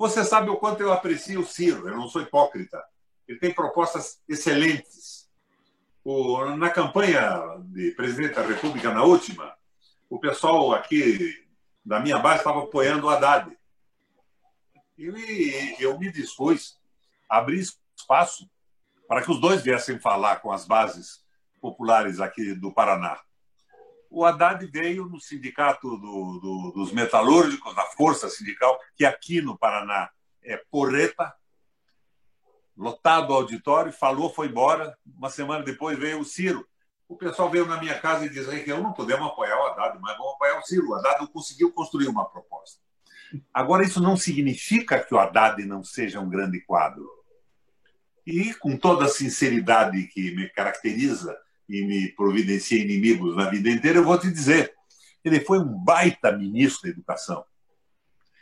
Você sabe o quanto eu aprecio o Ciro, eu não sou hipócrita. Ele tem propostas excelentes. O, na campanha de presidente da República, na última, o pessoal aqui da minha base estava apoiando o Haddad. E eu me dispus a abrir espaço para que os dois viessem falar com as bases populares aqui do Paraná. O Haddad veio no sindicato do, do, dos metalúrgicos, da Força Sindical, que aqui no Paraná é porreta, lotado o auditório, falou, foi embora. Uma semana depois veio o Ciro. O pessoal veio na minha casa e disse que eu não podemos apoiar o Haddad, mas vamos apoiar o Ciro. O Haddad não conseguiu construir uma proposta. Agora, isso não significa que o Haddad não seja um grande quadro e com toda a sinceridade que me caracteriza e me providencia inimigos na vida inteira, eu vou te dizer, ele foi um baita ministro da educação.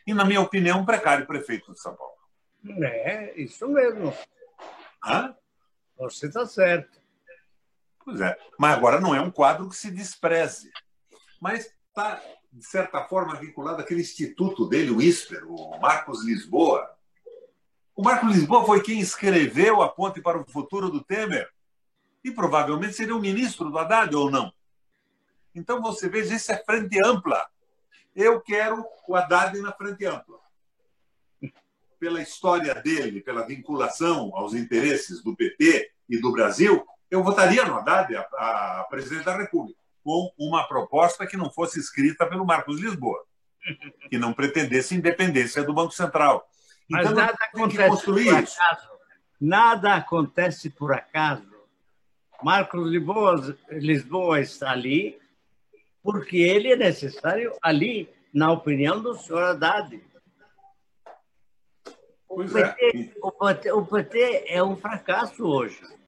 E, na minha opinião, um precário prefeito de São Paulo. É, isso mesmo. Hã? Você está certo. Pois é. Mas agora não é um quadro que se despreze. Mas está, de certa forma, vinculado àquele instituto dele, o ISPER, o Marcos Lisboa, o Marco Lisboa foi quem escreveu a ponte para o futuro do Temer. E provavelmente seria o ministro do Haddad ou não. Então você veja, isso é frente ampla. Eu quero o Haddad na frente ampla. Pela história dele, pela vinculação aos interesses do PT e do Brasil, eu votaria no Haddad, a, a presidente da República, com uma proposta que não fosse escrita pelo Marcos Lisboa, que não pretendesse independência do Banco Central, mas então, nada acontece por acaso. Nada acontece por acaso. Marcos Lisboa, Lisboa está ali porque ele é necessário ali, na opinião do senhor Haddad. O PT, é. o, PT, o PT é um fracasso hoje.